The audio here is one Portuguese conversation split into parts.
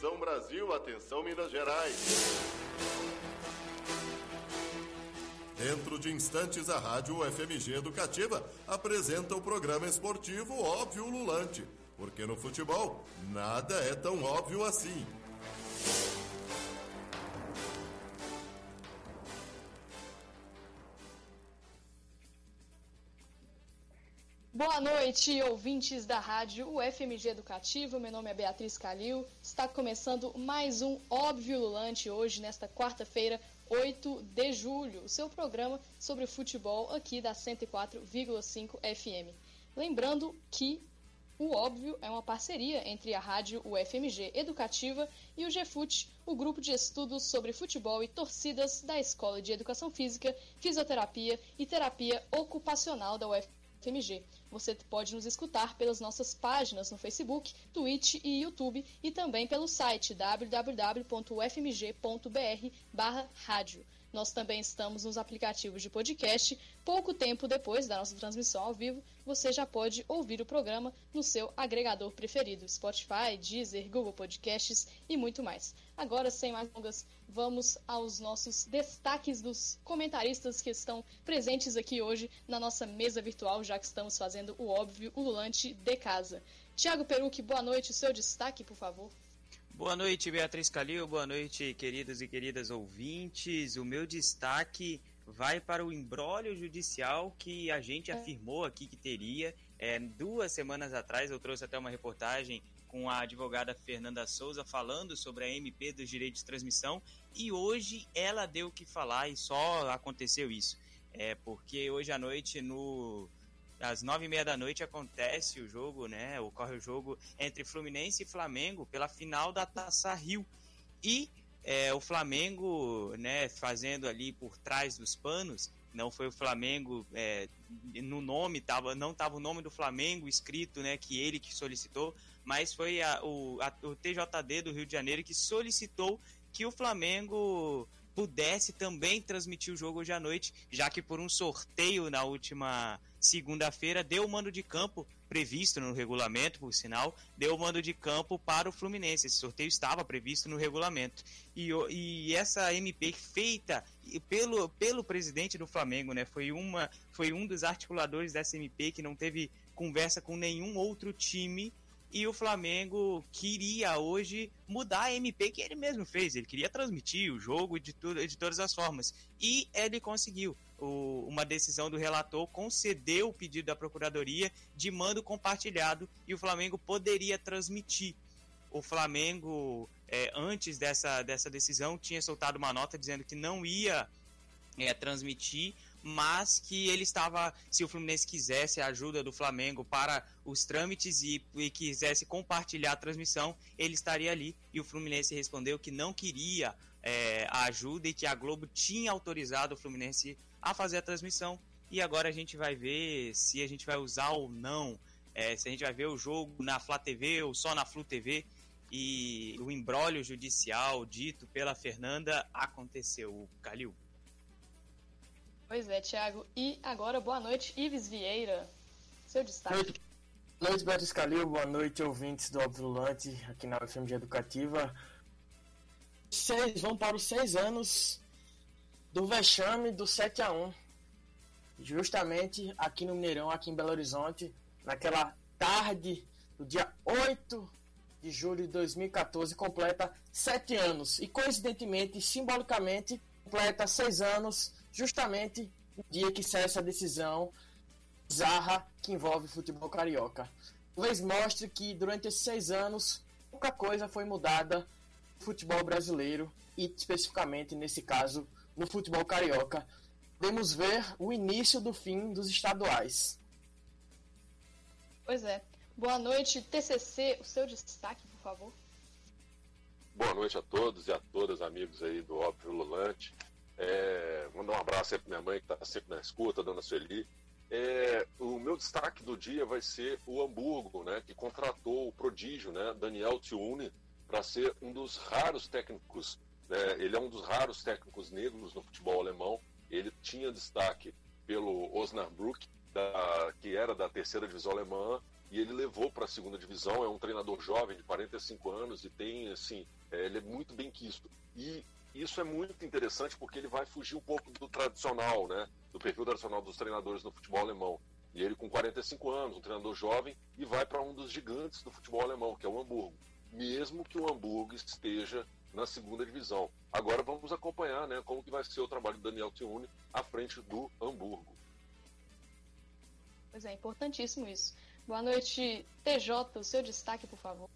Atenção Brasil, atenção Minas Gerais. Dentro de instantes, a Rádio FMG Educativa apresenta o programa esportivo Óbvio Lulante. Porque no futebol, nada é tão óbvio assim. Boa noite, ouvintes da rádio UFMG Educativo. Meu nome é Beatriz Calil. Está começando mais um Óbvio Lulante hoje, nesta quarta-feira, 8 de julho. O seu programa sobre futebol aqui da 104,5 FM. Lembrando que o Óbvio é uma parceria entre a rádio UFMG Educativa e o GFUT, o grupo de estudos sobre futebol e torcidas da Escola de Educação Física, Fisioterapia e Terapia Ocupacional da UFMG. Você pode nos escutar pelas nossas páginas no Facebook, Twitch e YouTube e também pelo site www.ufmg.br/rádio. Nós também estamos nos aplicativos de podcast. Pouco tempo depois da nossa transmissão ao vivo, você já pode ouvir o programa no seu agregador preferido: Spotify, Deezer, Google Podcasts e muito mais. Agora, sem mais longas, vamos aos nossos destaques dos comentaristas que estão presentes aqui hoje na nossa mesa virtual, já que estamos fazendo o óbvio ululante de casa. Tiago Peruque, boa noite. O seu destaque, por favor. Boa noite, Beatriz Calil. Boa noite, queridos e queridas ouvintes. O meu destaque vai para o embrólio judicial que a gente é. afirmou aqui que teria. É, duas semanas atrás eu trouxe até uma reportagem com a advogada Fernanda Souza falando sobre a MP dos direitos de transmissão e hoje ela deu o que falar e só aconteceu isso. É porque hoje à noite no às nove e meia da noite acontece o jogo, né? Ocorre o jogo entre Fluminense e Flamengo pela final da Taça Rio. E é, o Flamengo, né, fazendo ali por trás dos panos, não foi o Flamengo é, no nome tava não estava o nome do Flamengo escrito né que ele que solicitou mas foi a, o, a, o TJD do Rio de Janeiro que solicitou que o Flamengo pudesse também transmitir o jogo hoje à noite, já que por um sorteio na última segunda-feira deu o mando de campo previsto no regulamento, por sinal, deu o mando de campo para o Fluminense. Esse sorteio estava previsto no regulamento. E, e essa MP feita pelo, pelo presidente do Flamengo, né? Foi, uma, foi um dos articuladores dessa MP que não teve conversa com nenhum outro time e o Flamengo queria hoje mudar a MP que ele mesmo fez. Ele queria transmitir o jogo de, de todas as formas. E ele conseguiu. O, uma decisão do relator concedeu o pedido da Procuradoria de mando compartilhado e o Flamengo poderia transmitir. O Flamengo, é, antes dessa, dessa decisão, tinha soltado uma nota dizendo que não ia é, transmitir mas que ele estava, se o Fluminense quisesse a ajuda do Flamengo para os trâmites e, e, quisesse compartilhar a transmissão, ele estaria ali. E o Fluminense respondeu que não queria é, a ajuda e que a Globo tinha autorizado o Fluminense a fazer a transmissão. E agora a gente vai ver se a gente vai usar ou não, é, se a gente vai ver o jogo na Flá TV ou só na Flu TV. E o embrólio judicial dito pela Fernanda aconteceu, Calil. Pois é, Thiago. E agora, boa noite, Ives Vieira. Seu destaque. Noite, noite Beto Escalil. Boa noite, ouvintes do Obvulante, aqui na UFMG Educativa. Seis, vão para os seis anos do vexame do 7 a 1 Justamente aqui no Mineirão, aqui em Belo Horizonte, naquela tarde do dia 8 de julho de 2014, completa sete anos. E coincidentemente, simbolicamente, completa seis anos justamente no dia que sai essa decisão bizarra que envolve o futebol carioca. Talvez mostre que durante esses seis anos pouca coisa foi mudada no futebol brasileiro e especificamente nesse caso no futebol carioca. Podemos ver o início do fim dos estaduais. Pois é. Boa noite, TCC. O seu destaque, por favor. Boa noite a todos e a todas, amigos aí do Óbvio Lulante. É, mandar um abraço aí para minha mãe que está sempre na escuta, dona Sueli. É, o meu destaque do dia vai ser o Hamburgo, né, que contratou o prodígio, né, Daniel Tiune, para ser um dos raros técnicos. Né, ele é um dos raros técnicos negros no futebol alemão. Ele tinha destaque pelo Osnabrück, da, que era da terceira divisão alemã, e ele levou para a segunda divisão. É um treinador jovem de 45 anos e tem, assim, é, ele é muito bem quisto. E isso é muito interessante porque ele vai fugir um pouco do tradicional, né? Do perfil tradicional dos treinadores no futebol alemão. E ele, com 45 anos, um treinador jovem, e vai para um dos gigantes do futebol alemão, que é o Hamburgo. Mesmo que o Hamburgo esteja na segunda divisão. Agora vamos acompanhar né, como que vai ser o trabalho do Daniel Tiune à frente do Hamburgo. Pois é, importantíssimo isso. Boa noite, TJ, o seu destaque, por favor.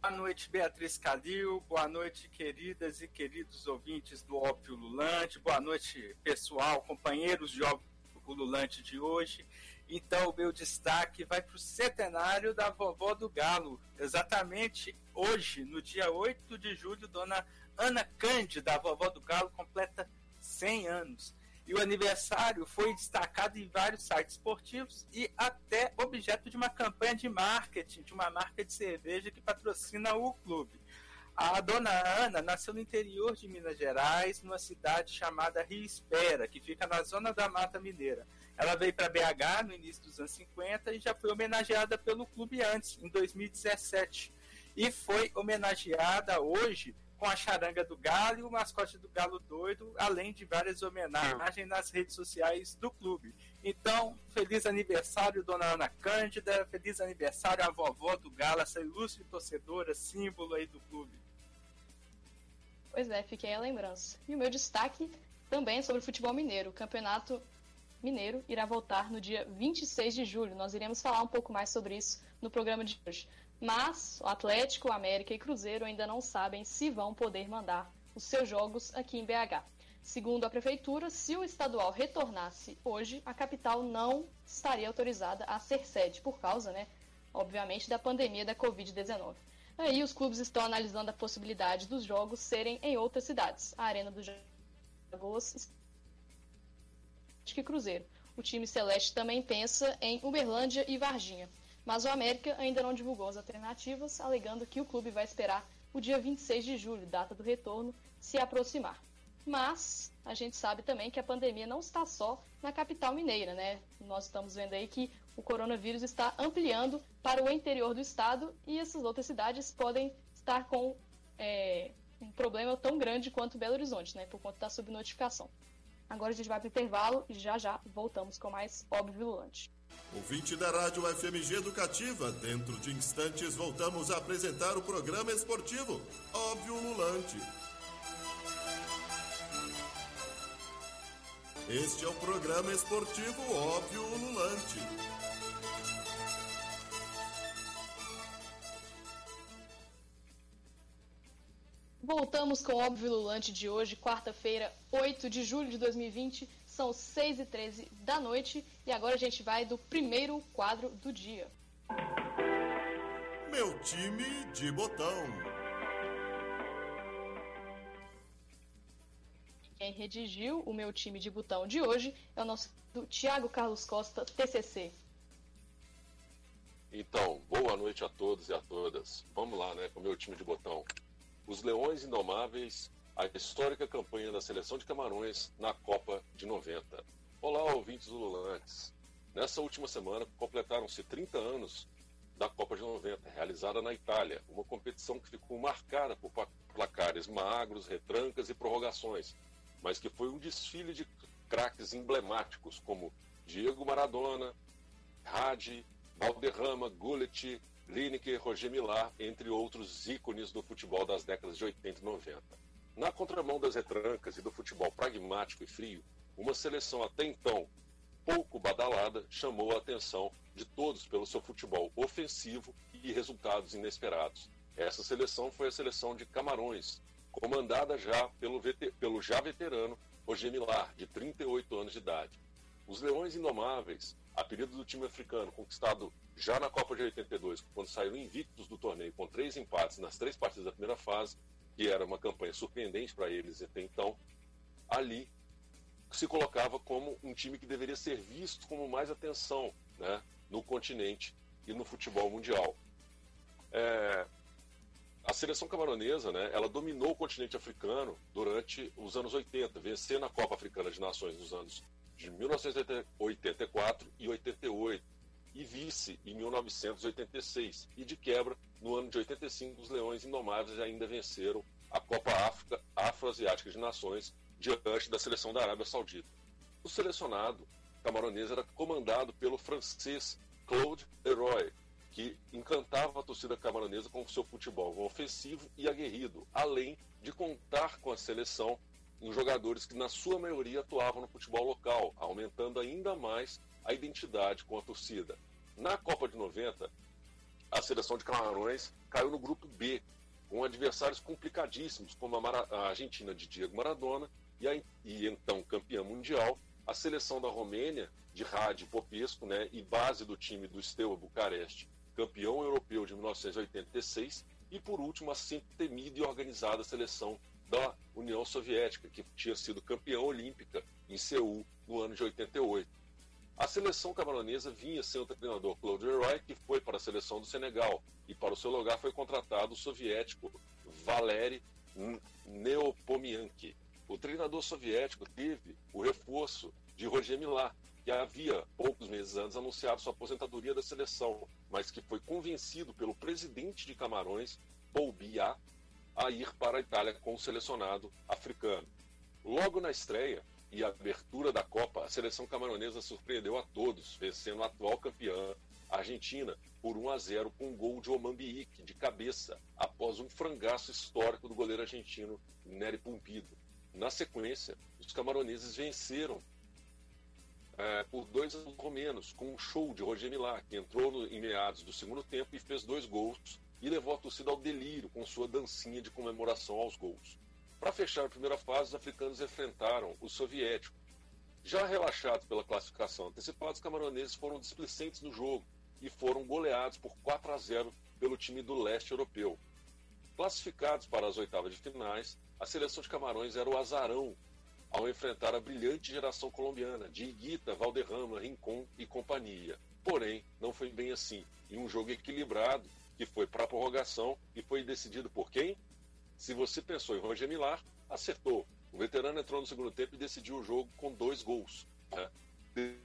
Boa noite, Beatriz Calil. Boa noite, queridas e queridos ouvintes do Óbvio Lulante. Boa noite, pessoal, companheiros de Óbvio Lulante de hoje. Então, o meu destaque vai para o centenário da vovó do Galo. Exatamente hoje, no dia 8 de julho, dona Ana Cândida, a vovó do Galo, completa 100 anos. E o aniversário foi destacado em vários sites esportivos e até objeto de uma campanha de marketing de uma marca de cerveja que patrocina o clube. A dona Ana nasceu no interior de Minas Gerais, numa cidade chamada Rio Espera, que fica na zona da Mata Mineira. Ela veio para BH no início dos anos 50 e já foi homenageada pelo clube antes, em 2017. E foi homenageada hoje com a charanga do Galo e o mascote do Galo doido, além de várias homenagens nas redes sociais do clube. Então, feliz aniversário, dona Ana Cândida, feliz aniversário à vovó do Galo, essa ilustre torcedora, símbolo aí do clube. Pois é, fiquei a lembrança. E o meu destaque também é sobre o futebol mineiro. O campeonato mineiro irá voltar no dia 26 de julho. Nós iremos falar um pouco mais sobre isso no programa de hoje. Mas o Atlético, América e Cruzeiro ainda não sabem se vão poder mandar os seus jogos aqui em BH. Segundo a prefeitura, se o estadual retornasse hoje, a capital não estaria autorizada a ser sede por causa, né, obviamente, da pandemia da Covid-19. Aí os clubes estão analisando a possibilidade dos jogos serem em outras cidades. A Arena dos Jogos e Cruzeiro. O time celeste também pensa em Uberlândia e Varginha mas o América ainda não divulgou as alternativas, alegando que o clube vai esperar o dia 26 de julho, data do retorno, se aproximar. Mas a gente sabe também que a pandemia não está só na capital mineira, né? Nós estamos vendo aí que o coronavírus está ampliando para o interior do estado e essas outras cidades podem estar com é, um problema tão grande quanto Belo Horizonte, né? Por conta da subnotificação. Agora a gente vai para o intervalo e já já voltamos com mais Óbvio Vilulante. Ouvinte da Rádio FMG Educativa, dentro de instantes voltamos a apresentar o programa esportivo Óbvio Lulante. Este é o programa esportivo Óbvio Lulante. Voltamos com o Óbvio Lulante de hoje, quarta-feira, 8 de julho de 2020 são 6 e 13 da noite e agora a gente vai do primeiro quadro do dia. Meu time de botão. Quem redigiu o meu time de botão de hoje é o nosso do Thiago Carlos Costa, TCC. Então, boa noite a todos e a todas. Vamos lá, né, com o meu time de botão. Os Leões Indomáveis a histórica campanha da seleção de Camarões na Copa de 90. Olá, ouvintes ululantes. Nessa última semana completaram-se 30 anos da Copa de 90, realizada na Itália, uma competição que ficou marcada por placares magros, retrancas e prorrogações, mas que foi um desfile de craques emblemáticos como Diego Maradona, Hadi, Valderrama, Gullit, Lineker, Roger Millar, entre outros ícones do futebol das décadas de 80 e 90. Na contramão das retrancas e do futebol pragmático e frio, uma seleção até então pouco badalada chamou a atenção de todos pelo seu futebol ofensivo e resultados inesperados. Essa seleção foi a seleção de Camarões, comandada já pelo, pelo já veterano Roger Millar, de 38 anos de idade. Os Leões Indomáveis, apelido do time africano, conquistado já na Copa de 82, quando saíram invictos do torneio com três empates nas três partidas da primeira fase, que era uma campanha surpreendente para eles até então, ali se colocava como um time que deveria ser visto como mais atenção né, no continente e no futebol mundial. É, a seleção camaronesa, né, ela dominou o continente africano durante os anos 80, vencendo a Copa Africana de Nações nos anos de 1984 e 88. e vice em 1986. E de quebra, no ano de 85, os Leões Indomáveis ainda venceram a Copa África Afroasiática de Nações diante da seleção da Arábia Saudita. O selecionado camaronês era comandado pelo francês Claude Leroy, que encantava a torcida camaronesa com seu futebol ofensivo e aguerrido, além de contar com a seleção em jogadores que, na sua maioria, atuavam no futebol local, aumentando ainda mais a identidade com a torcida. Na Copa de 90, a seleção de Camarões caiu no grupo B, com adversários complicadíssimos, como a, Argentina de Diego Maradona e, a, e então campeã mundial, a seleção da Romênia, de Radi Popesco, né, e base do time do Steaua Bucareste, campeão europeu de 1986, e por último a sempre temida e organizada seleção da União Soviética, que tinha sido campeã olímpica em Seul no ano de 88. A seleção camaronesa vinha sem o treinador Claude Leroy, que foi para a seleção do Senegal, e para o seu lugar foi contratado o soviético Valery Neopomianki. O treinador soviético teve o reforço de Roger Milá, que havia, poucos meses antes, anunciado sua aposentadoria da seleção, mas que foi convencido pelo presidente de Camarões, Paul Biya, a ir para a Itália com o selecionado africano. Logo na estreia, e abertura da Copa, a seleção camaronesa surpreendeu a todos, vencendo a atual campeã, Argentina, por 1 a 0 com um gol de Omambique, de cabeça, após um frangaço histórico do goleiro argentino Nery Pumpido. Na sequência, os camaroneses venceram é, por dois romenos, com um show de Roger Milá, que entrou no, em meados do segundo tempo e fez dois gols e levou a torcida ao delírio com sua dancinha de comemoração aos gols. Para fechar a primeira fase, os africanos enfrentaram os soviéticos. Já relaxados pela classificação antecipada, os camaroneses foram displicentes no jogo e foram goleados por 4 a 0 pelo time do leste europeu. Classificados para as oitavas de finais, a seleção de Camarões era o azarão ao enfrentar a brilhante geração colombiana de Iguita, Valderrama, Rincon e companhia. Porém, não foi bem assim. Em um jogo equilibrado, que foi para a prorrogação e foi decidido por quem? Se você pensou em Roger Millar, acertou. O veterano entrou no segundo tempo e decidiu o jogo com dois gols. Né?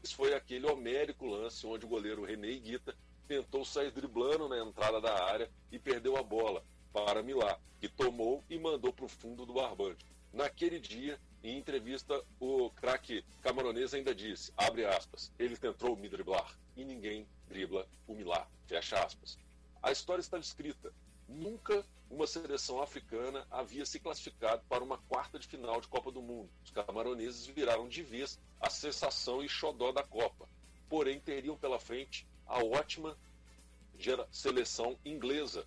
Esse foi aquele homérico lance onde o goleiro René Guita tentou sair driblando na entrada da área e perdeu a bola para Millar, que tomou e mandou para o fundo do barbante. Naquele dia, em entrevista, o craque camaronês ainda disse, abre aspas, ele tentou me driblar e ninguém dribla o Millar, fecha aspas. A história está escrita. Nunca uma seleção africana havia se classificado para uma quarta de final de Copa do Mundo. Os camaroneses viraram de vez a sensação e xodó da Copa. Porém, teriam pela frente a ótima seleção inglesa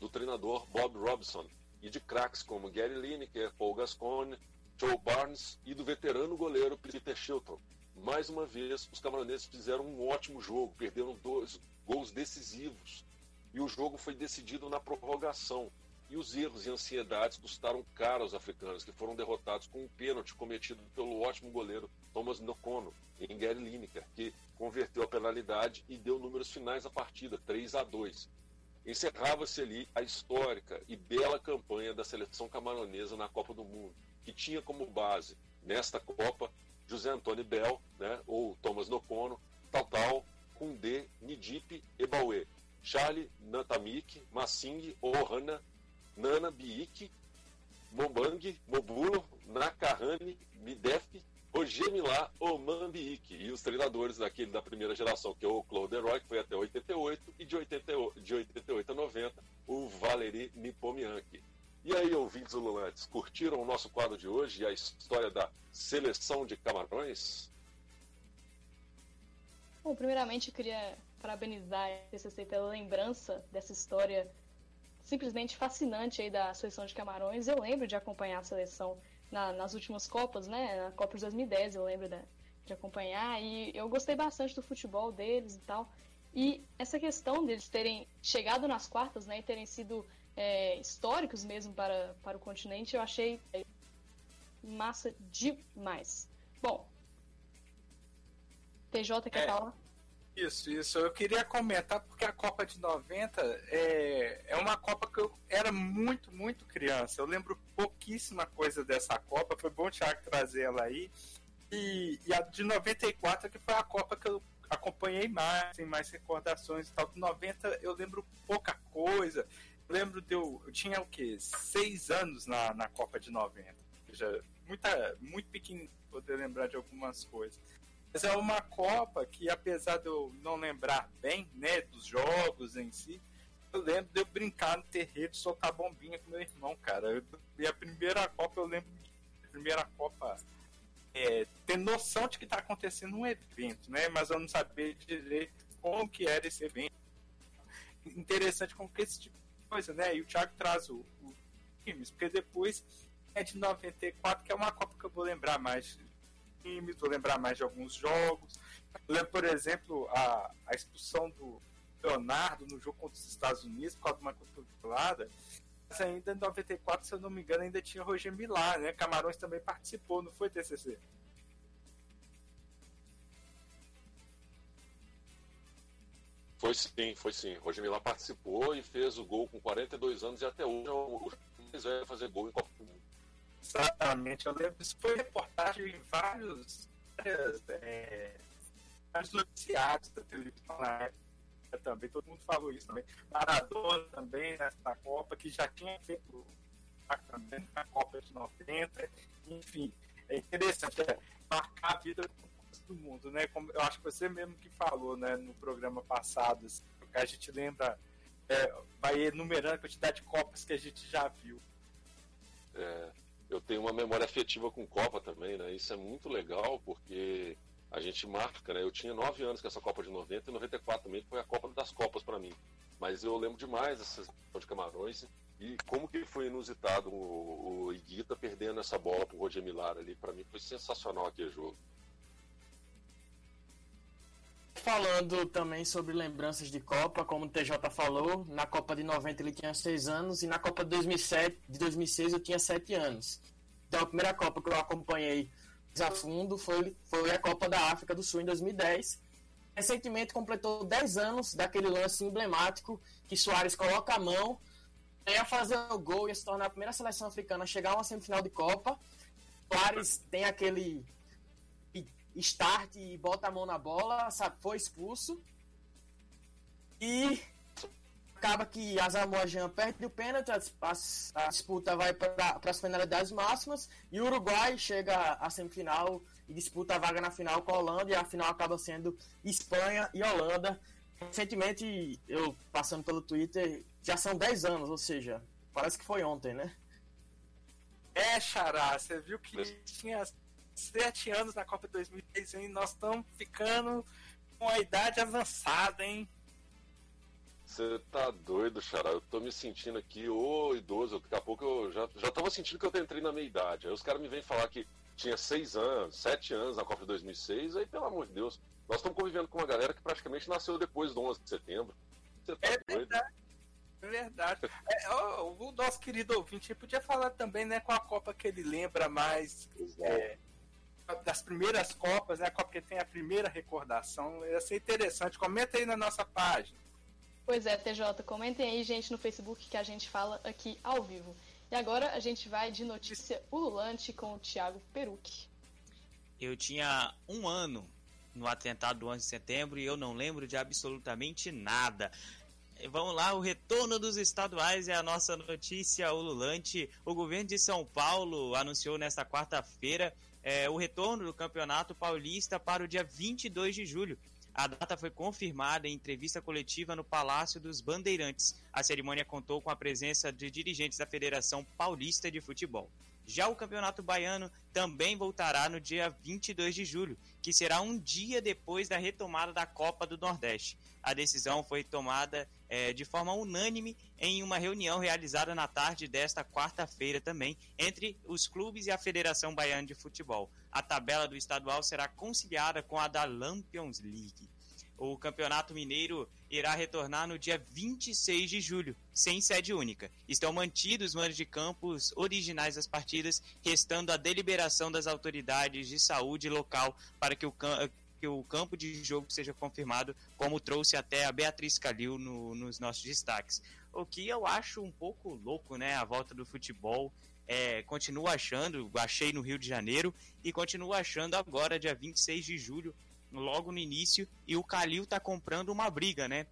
do treinador Bob Robson e de craques como Gary Lineker, Paul Gascoigne, Joe Barnes e do veterano goleiro Peter Shilton. Mais uma vez, os camaroneses fizeram um ótimo jogo, perderam dois gols decisivos e o jogo foi decidido na prorrogação. E os erros e ansiedades custaram caro aos africanos, que foram derrotados com um pênalti cometido pelo ótimo goleiro Thomas Nokono, em Gary Lineker, que converteu a penalidade e deu números finais à partida, 3 a 2. Encerrava-se ali a histórica e bela campanha da seleção camaronesa na Copa do Mundo, que tinha como base, nesta Copa, José Antônio Bell, né, ou Thomas Nokono, Tal Kundê, Nidip e Bauê, Charlie Natamik, Massing, Ohana, Nana Biik, Mobang, Mobulo, Nakahane, Midef, Milá, Oman Biik. E os treinadores daquele da primeira geração, que é o Claude Roy, que foi até 88, e de 88, de 88 a 90, o Valery Nipomianki. E aí, ouvintes ululantes, curtiram o nosso quadro de hoje e a história da seleção de Camarões? Bom, primeiramente eu queria parabenizar a TCC pela lembrança dessa história simplesmente fascinante aí da seleção de Camarões. Eu lembro de acompanhar a seleção na, nas últimas Copas, né? Na Copa de 2010 eu lembro da, de acompanhar e eu gostei bastante do futebol deles e tal. E essa questão deles terem chegado nas quartas, né, e terem sido é, históricos mesmo para, para o continente, eu achei massa demais. Bom, TJ quer é, falar? Isso, isso. Eu queria comentar porque a Copa de 90 é, é uma Copa que eu era muito, muito criança. Eu lembro pouquíssima coisa dessa Copa. Foi bom o Thiago trazer ela aí. E, e, a de 94 que foi a Copa que eu acompanhei mais, tem mais recordações e tal. Do 90 eu lembro pouca coisa. Eu lembro de eu, eu tinha o quê? Seis anos na, na Copa de 90. Ou seja, muita, muito pequeno poder lembrar de algumas coisas. Mas é uma Copa que, apesar de eu não lembrar bem, né, dos jogos em si, eu lembro de eu brincar no terreiro soltar bombinha com meu irmão, cara. Eu, e a primeira Copa, eu lembro a primeira Copa é, ter noção de que está acontecendo um evento, né? Mas eu não sabia direito como que era esse evento. Interessante como que esse tipo de coisa, né? E o Thiago traz o, o times, porque depois é de 94, que é uma Copa que eu vou lembrar mais times, vou lembrar mais de alguns jogos. Eu lembro, por exemplo, a, a expulsão do Leonardo no jogo contra os Estados Unidos por causa de uma cotovelada. Mas ainda em 94, se eu não me engano, ainda tinha Roger Millar, né? Camarões também participou, não foi, TCC? Foi sim, foi sim. Roger Millar participou e fez o gol com 42 anos e até hoje é o mais velho fazer gol em Copa do Mundo. Exatamente, eu lembro, isso foi reportagem em vários, várias, é, vários noticiários da televisão na época também, todo mundo falou isso também. Maradona também nessa Copa, que já tinha feito também na Copa de 90, enfim, é interessante é, marcar a vida do mundo, né? Como eu acho que você mesmo que falou, né, no programa passado, assim, que a gente lembra, é, vai enumerando a quantidade de Copas que a gente já viu. É, eu tenho uma memória afetiva com Copa também, né? Isso é muito legal porque a gente marca, né? Eu tinha nove anos com essa Copa de 90 e 94 também foi a Copa das Copas para mim. Mas eu lembro demais dessa de Camarões e como que foi inusitado o, o Iguita perdendo essa bola pro Roger Milar ali. Para mim foi sensacional aquele jogo. Falando também sobre lembranças de Copa, como o TJ falou, na Copa de 90 ele tinha seis anos e na Copa de 2007, de 2006 eu tinha sete anos. Então a primeira Copa que eu acompanhei a fundo foi, foi a Copa da África do Sul em 2010. Recentemente completou 10 anos daquele lance emblemático que Soares coloca a mão, ia fazer o gol e se tornar a primeira seleção africana a chegar a uma semifinal de Copa. Soares tem aquele start e bota a mão na bola, sabe, foi expulso. E acaba que a Samoa Jean perde o pênalti, a, a, a disputa vai para as finalidades máximas e o Uruguai chega à semifinal e disputa a vaga na final com a Holanda e a final acaba sendo Espanha e Holanda. Recentemente, eu passando pelo Twitter, já são 10 anos, ou seja, parece que foi ontem, né? É, Xará, você viu que tinha 7 anos na Copa 2010 e nós estamos ficando com a idade avançada, hein? Você tá doido, Xará. Eu tô me sentindo aqui, ô idoso. Daqui a pouco eu já, já tava sentindo que eu entrei na meia idade. Aí os caras me vêm falar que tinha seis anos, sete anos na Copa de 2006. Aí, pelo amor de Deus, nós estamos convivendo com uma galera que praticamente nasceu depois do 11 de setembro. Você tá é doido? Verdade. É verdade. É, ó, o nosso querido ouvinte podia falar também, né, com a Copa que ele lembra mais é, das primeiras Copas, né, a Copa que tem a primeira recordação. Ia ser interessante. Comenta aí na nossa página. Pois é, TJ, comentem aí, gente, no Facebook que a gente fala aqui ao vivo. E agora a gente vai de notícia ululante com o Thiago Perucci. Eu tinha um ano no atentado do 11 de setembro e eu não lembro de absolutamente nada. Vamos lá, o retorno dos estaduais é a nossa notícia ululante. O governo de São Paulo anunciou nesta quarta-feira é, o retorno do Campeonato Paulista para o dia 22 de julho. A data foi confirmada em entrevista coletiva no Palácio dos Bandeirantes. A cerimônia contou com a presença de dirigentes da Federação Paulista de Futebol. Já o Campeonato Baiano também voltará no dia 22 de julho, que será um dia depois da retomada da Copa do Nordeste. A decisão foi tomada é, de forma unânime em uma reunião realizada na tarde desta quarta-feira também entre os clubes e a Federação Baiana de Futebol. A tabela do estadual será conciliada com a da Lampions League. O Campeonato Mineiro irá retornar no dia 26 de julho, sem sede única. Estão mantidos os manos de campos originais das partidas, restando a deliberação das autoridades de saúde local para que o, que o campo de jogo seja confirmado, como trouxe até a Beatriz Calil no, nos nossos destaques. O que eu acho um pouco louco, né? A volta do futebol. É, continuo achando, achei no Rio de Janeiro e continuo achando agora, dia 26 de julho, logo no início e o Calil tá comprando uma briga, né?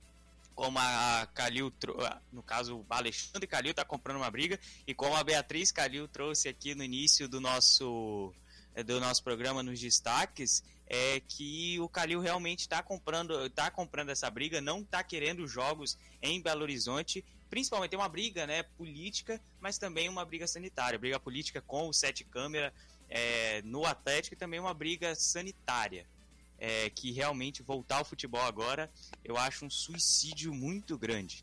Como a Calil, no caso o Alexandre Calil tá comprando uma briga e como a Beatriz Calil trouxe aqui no início do nosso do nosso programa nos destaques, é que o Calil realmente está comprando, tá comprando essa briga, não está querendo jogos em Belo Horizonte, principalmente uma briga né, política, mas também uma briga sanitária, briga política com o sete câmera é, no Atlético e também uma briga sanitária. É, que realmente voltar ao futebol agora eu acho um suicídio muito grande.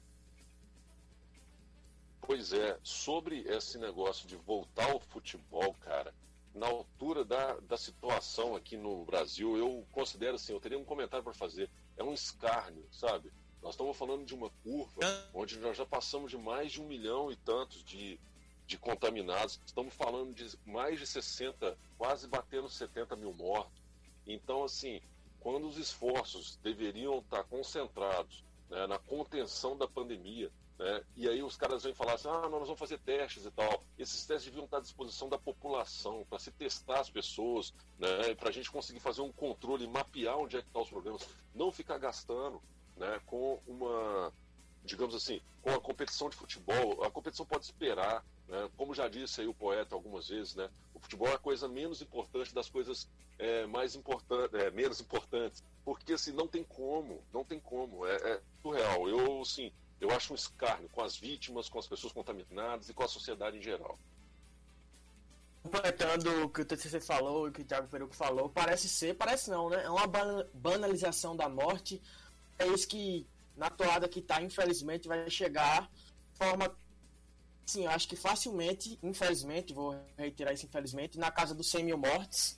Pois é, sobre esse negócio de voltar ao futebol, cara, na altura da, da situação aqui no Brasil, eu considero assim, eu teria um comentário para fazer. É um escárnio, sabe? Nós estamos falando de uma curva onde nós já passamos de mais de um milhão e tantos de, de contaminados. Estamos falando de mais de 60, quase batendo 70 mil mortos. Então, assim, quando os esforços deveriam estar concentrados né, na contenção da pandemia, né? E aí os caras vêm falar assim, ah, nós vamos fazer testes e tal. Esses testes deviam estar à disposição da população, para se testar as pessoas, né? para a gente conseguir fazer um controle, mapear onde é que estão tá os problemas, não ficar gastando né? com uma, digamos assim, com a competição de futebol. A competição pode esperar, né? como já disse aí o poeta algumas vezes, né? o futebol é a coisa menos importante das coisas é, mais importantes, é, menos importantes, porque assim, não tem como, não tem como, é, é surreal. Eu, assim, eu acho um escárnio com as vítimas, com as pessoas contaminadas e com a sociedade em geral. Completando o que o TCC falou e o que o Thiago Peruco falou, parece ser, parece não, né? É uma banalização da morte. É isso que, na toada que está, infelizmente, vai chegar de forma. Sim, eu acho que facilmente, infelizmente, vou reiterar isso infelizmente, na casa dos 100 mil mortes.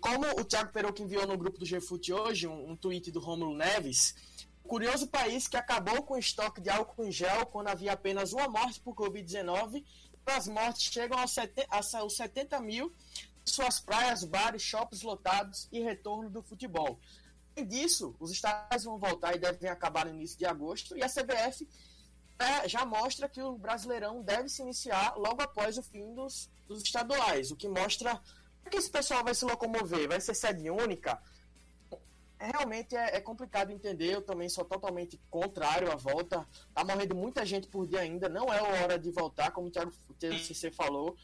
Como o Thiago Peruco enviou no grupo do GFUT hoje, um, um tweet do Romulo Neves, curioso país que acabou com o estoque de álcool em gel quando havia apenas uma morte por Covid-19. As mortes chegam aos 70, mil, suas praias, bares, shoppings lotados e retorno do futebol. Além disso, os estados vão voltar e devem acabar no início de agosto, e a CBF é, já mostra que o Brasileirão deve se iniciar logo após o fim dos, dos estaduais, o que mostra que esse pessoal vai se locomover. Vai ser sede única? Realmente é, é, complicado entender. Eu também sou totalmente contrário à volta. Tá morrendo muita gente por dia ainda. Não é hora de voltar, como o Thiago CC falou. O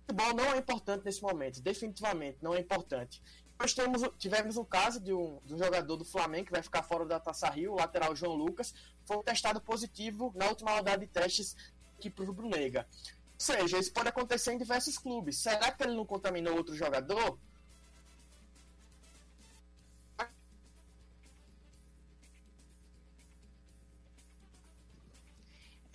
futebol não é importante nesse momento. Definitivamente não é importante. Nós temos, tivemos um caso de um, de um jogador do Flamengo que vai ficar fora da Taça Rio, o lateral João Lucas, foi testado positivo na última rodada de testes aqui para o Rubro Negra. Ou seja, isso pode acontecer em diversos clubes. Será que ele não contaminou outro jogador?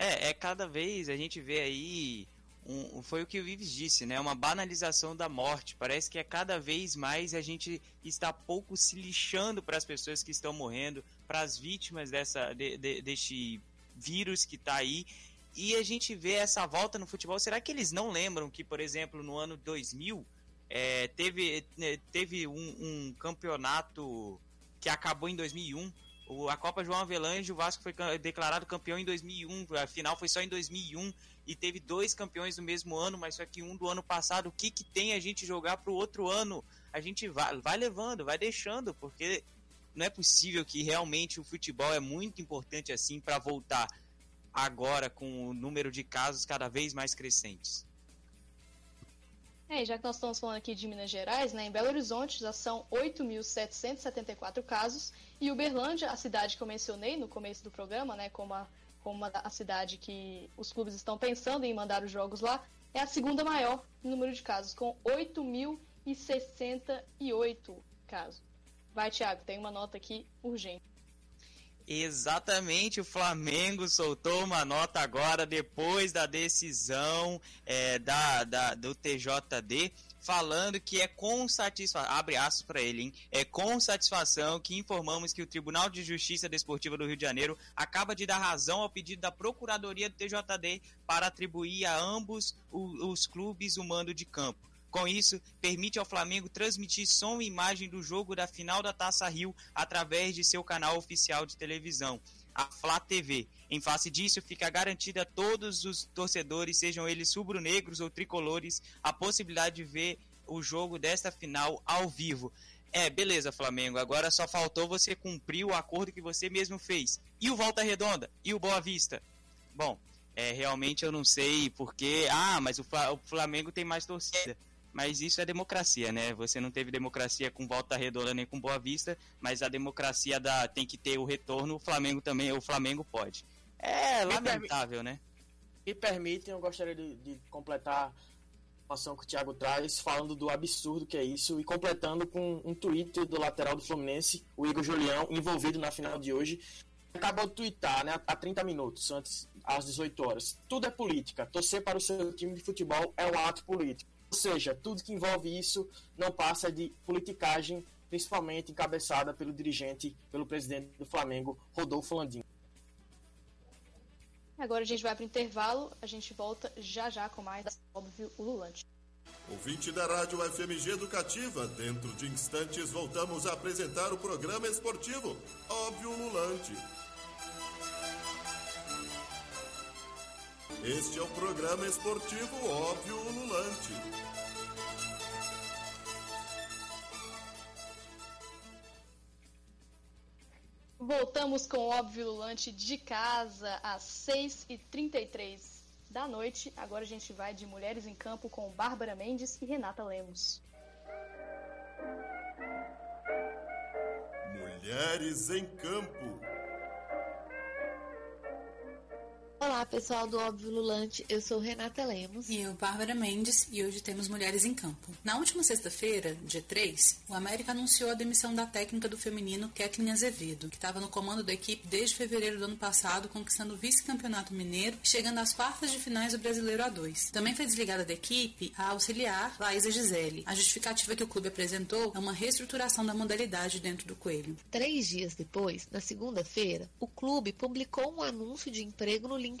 É, é cada vez a gente vê aí um, foi o que o Vives disse, né? Uma banalização da morte. Parece que é cada vez mais a gente está pouco se lixando para as pessoas que estão morrendo, para as vítimas dessa, de, de, deste vírus que está aí. E a gente vê essa volta no futebol. Será que eles não lembram que, por exemplo, no ano 2000 é, teve, né, teve um, um campeonato que acabou em 2001? O, a Copa João Avelange, o Vasco foi declarado campeão em 2001, a final foi só em 2001 e teve dois campeões no mesmo ano, mas só que um do ano passado. O que, que tem a gente jogar para o outro ano? A gente vai, vai levando, vai deixando, porque não é possível que realmente o futebol é muito importante assim para voltar agora com o número de casos cada vez mais crescentes. É, já que nós estamos falando aqui de Minas Gerais, né, em Belo Horizonte já são 8.774 casos e Uberlândia, a cidade que eu mencionei no começo do programa, né, como a, como a cidade que os clubes estão pensando em mandar os jogos lá, é a segunda maior número de casos, com 8.068 casos. Vai, Thiago, tem uma nota aqui urgente. Exatamente, o Flamengo soltou uma nota agora depois da decisão é, da, da, do TJD, falando que é com satisfação, abre aspas para ele, hein? é com satisfação que informamos que o Tribunal de Justiça Desportiva do Rio de Janeiro acaba de dar razão ao pedido da Procuradoria do TJD para atribuir a ambos os, os clubes o mando de campo. Com isso, permite ao Flamengo transmitir som e imagem do jogo da final da Taça Rio através de seu canal oficial de televisão, a Flá TV. Em face disso, fica garantida a todos os torcedores, sejam eles rubro-negros ou tricolores, a possibilidade de ver o jogo desta final ao vivo. É, beleza, Flamengo. Agora só faltou você cumprir o acordo que você mesmo fez. E o Volta Redonda? E o Boa Vista? Bom, é, realmente eu não sei porque. Ah, mas o Flamengo tem mais torcida. Mas isso é democracia, né? Você não teve democracia com Volta Redonda nem com Boa Vista, mas a democracia da, tem que ter o retorno. O Flamengo também, o Flamengo pode. É lamentável, né? Me permitem, eu gostaria de, de completar informação que o Thiago traz, falando do absurdo que é isso, e completando com um tweet do lateral do Fluminense, o Igor Julião, envolvido na final de hoje. Acabou de twittar, né, há 30 minutos, antes, às 18 horas. Tudo é política. Torcer para o seu time de futebol é um ato político. Ou seja, tudo que envolve isso não passa de politicagem, principalmente encabeçada pelo dirigente, pelo presidente do Flamengo, Rodolfo Landim. Agora a gente vai para o intervalo, a gente volta já já com mais, óbvio, o Lulante. Ouvinte da Rádio FMG Educativa, dentro de instantes voltamos a apresentar o programa esportivo Óbvio Lulante. Este é o programa esportivo Óbvio Lulante. Voltamos com o óbvio lulante de casa às 6h33 da noite. Agora a gente vai de Mulheres em Campo com Bárbara Mendes e Renata Lemos. Mulheres em Campo. Olá, pessoal do Óbvio Lulante. Eu sou Renata Lemos. E eu, Bárbara Mendes, e hoje temos Mulheres em Campo. Na última sexta-feira, dia 3, o América anunciou a demissão da técnica do feminino Kathleen Azevedo, que estava no comando da equipe desde fevereiro do ano passado, conquistando o vice-campeonato mineiro e chegando às quartas de finais do Brasileiro A2. Também foi desligada da equipe a auxiliar Laísa Gisele. A justificativa que o clube apresentou é uma reestruturação da modalidade dentro do Coelho. Três dias depois, na segunda-feira, o clube publicou um anúncio de emprego no LinkedIn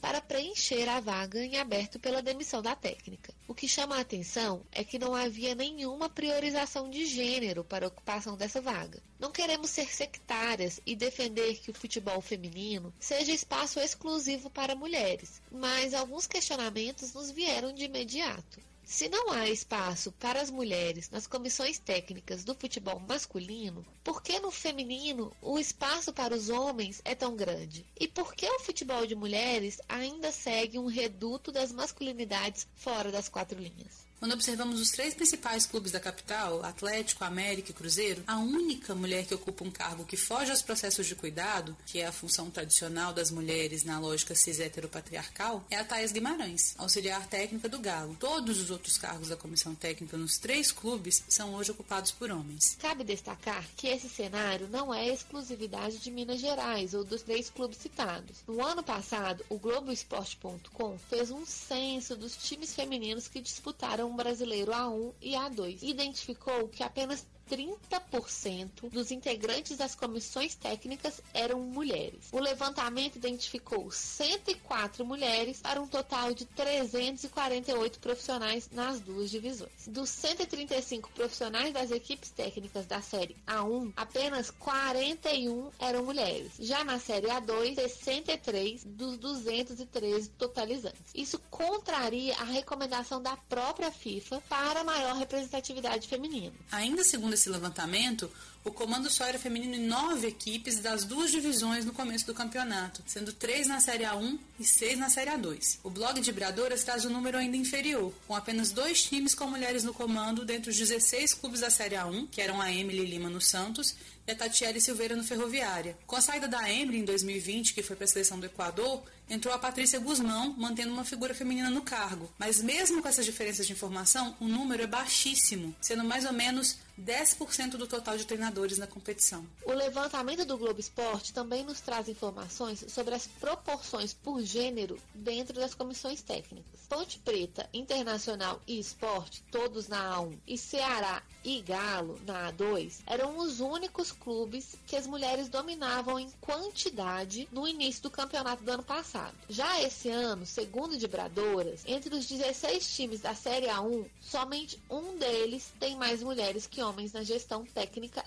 para preencher a vaga em aberto pela demissão da técnica. O que chama a atenção é que não havia nenhuma priorização de gênero para a ocupação dessa vaga. Não queremos ser sectárias e defender que o futebol feminino seja espaço exclusivo para mulheres, mas alguns questionamentos nos vieram de imediato. Se não há espaço para as mulheres nas comissões técnicas do futebol masculino, por que no feminino o espaço para os homens é tão grande? E por que o futebol de mulheres ainda segue um reduto das masculinidades fora das quatro linhas? Quando observamos os três principais clubes da capital, Atlético, América e Cruzeiro, a única mulher que ocupa um cargo que foge aos processos de cuidado, que é a função tradicional das mulheres na lógica cis heteropatriarcal, é a Thais Guimarães, auxiliar técnica do Galo. Todos os outros cargos da comissão técnica nos três clubes são hoje ocupados por homens. Cabe destacar que esse cenário não é exclusividade de Minas Gerais ou dos três clubes citados. No ano passado, o Globoesporte.com fez um censo dos times femininos que disputaram brasileiro A1 e A2. Identificou que apenas 30% dos integrantes das comissões técnicas eram mulheres. O levantamento identificou 104 mulheres para um total de 348 profissionais nas duas divisões. Dos 135 profissionais das equipes técnicas da série A1, apenas 41 eram mulheres. Já na série A2, 63 dos 213 totalizantes. Isso contraria a recomendação da própria FIFA para maior representatividade feminina. Ainda segundo esse levantamento, o comando só era feminino em nove equipes das duas divisões no começo do campeonato, sendo três na Série A1 e seis na Série A2. O blog de Bradoras traz um número ainda inferior, com apenas dois times com mulheres no comando dentre os 16 clubes da Série A1, que eram a Emily Lima no Santos e a Tatiele Silveira no Ferroviária. Com a saída da Emily em 2020, que foi para a seleção do Equador, entrou a Patrícia Guzmão, mantendo uma figura feminina no cargo. Mas mesmo com essas diferenças de informação, o número é baixíssimo, sendo mais ou menos 10% do total de treinadores na competição. O levantamento do Globo Esporte também nos traz informações sobre as proporções por gênero dentro das comissões técnicas. Ponte Preta, Internacional e Esporte, todos na A1, e Ceará e Galo, na A2, eram os únicos clubes que as mulheres dominavam em quantidade no início do campeonato do ano passado. Já esse ano, segundo de Bradoras, entre os 16 times da Série A1, somente um deles tem mais mulheres que homens na gestão técnica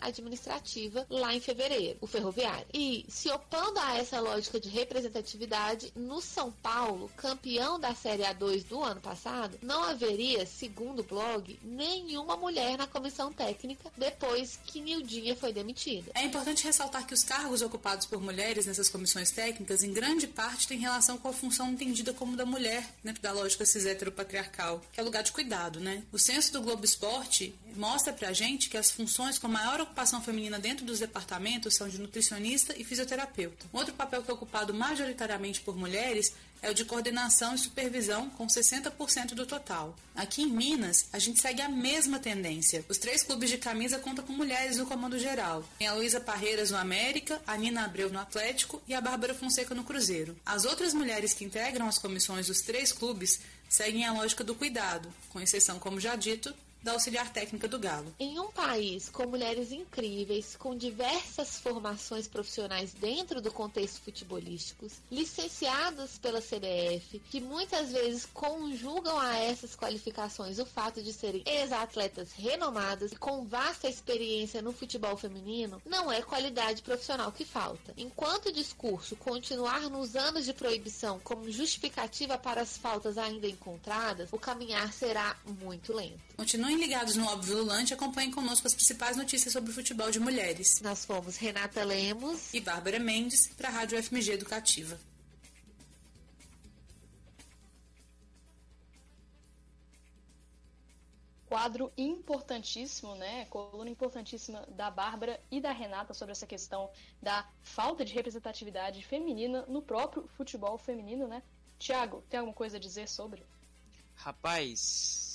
lá em fevereiro, o Ferroviário. E se opondo a essa lógica de representatividade, no São Paulo, campeão da Série A2 do ano passado, não haveria, segundo o blog, nenhuma mulher na comissão técnica depois que Nildinha foi demitida. É importante ressaltar que os cargos ocupados por mulheres nessas comissões técnicas, em grande parte, têm relação com a função entendida como da mulher, dentro da lógica cis heteropatriarcal, que é lugar de cuidado, né? O censo do Globo Esporte mostra pra gente que as funções com maior ocupação feminina dentro dos departamentos são de nutricionista e fisioterapeuta. Outro papel que é ocupado majoritariamente por mulheres é o de coordenação e supervisão, com 60% do total. Aqui em Minas, a gente segue a mesma tendência. Os três clubes de camisa contam com mulheres no comando geral. Tem a Luísa Parreiras no América, a Nina Abreu no Atlético e a Bárbara Fonseca no Cruzeiro. As outras mulheres que integram as comissões dos três clubes seguem a lógica do cuidado, com exceção, como já dito, da auxiliar técnica do Galo. Em um país com mulheres incríveis, com diversas formações profissionais dentro do contexto futebolístico, licenciadas pela CBF, que muitas vezes conjugam a essas qualificações o fato de serem ex-atletas renomadas e com vasta experiência no futebol feminino, não é qualidade profissional que falta. Enquanto o discurso continuar nos anos de proibição como justificativa para as faltas ainda encontradas, o caminhar será muito lento. Continuem ligados no Óbvio Lulante e acompanhem conosco as principais notícias sobre o futebol de mulheres. Nós fomos Renata Lemos e Bárbara Mendes para a Rádio FMG Educativa. Quadro importantíssimo, né? Coluna importantíssima da Bárbara e da Renata sobre essa questão da falta de representatividade feminina no próprio futebol feminino, né? Tiago, tem alguma coisa a dizer sobre? Rapaz,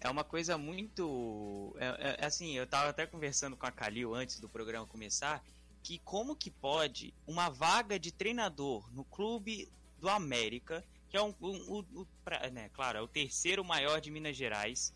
é uma coisa muito. É, é, assim, eu tava até conversando com a Kalil antes do programa começar. Que como que pode uma vaga de treinador no clube do América, que é um, um, um, um pra, né, claro, é o terceiro maior de Minas Gerais,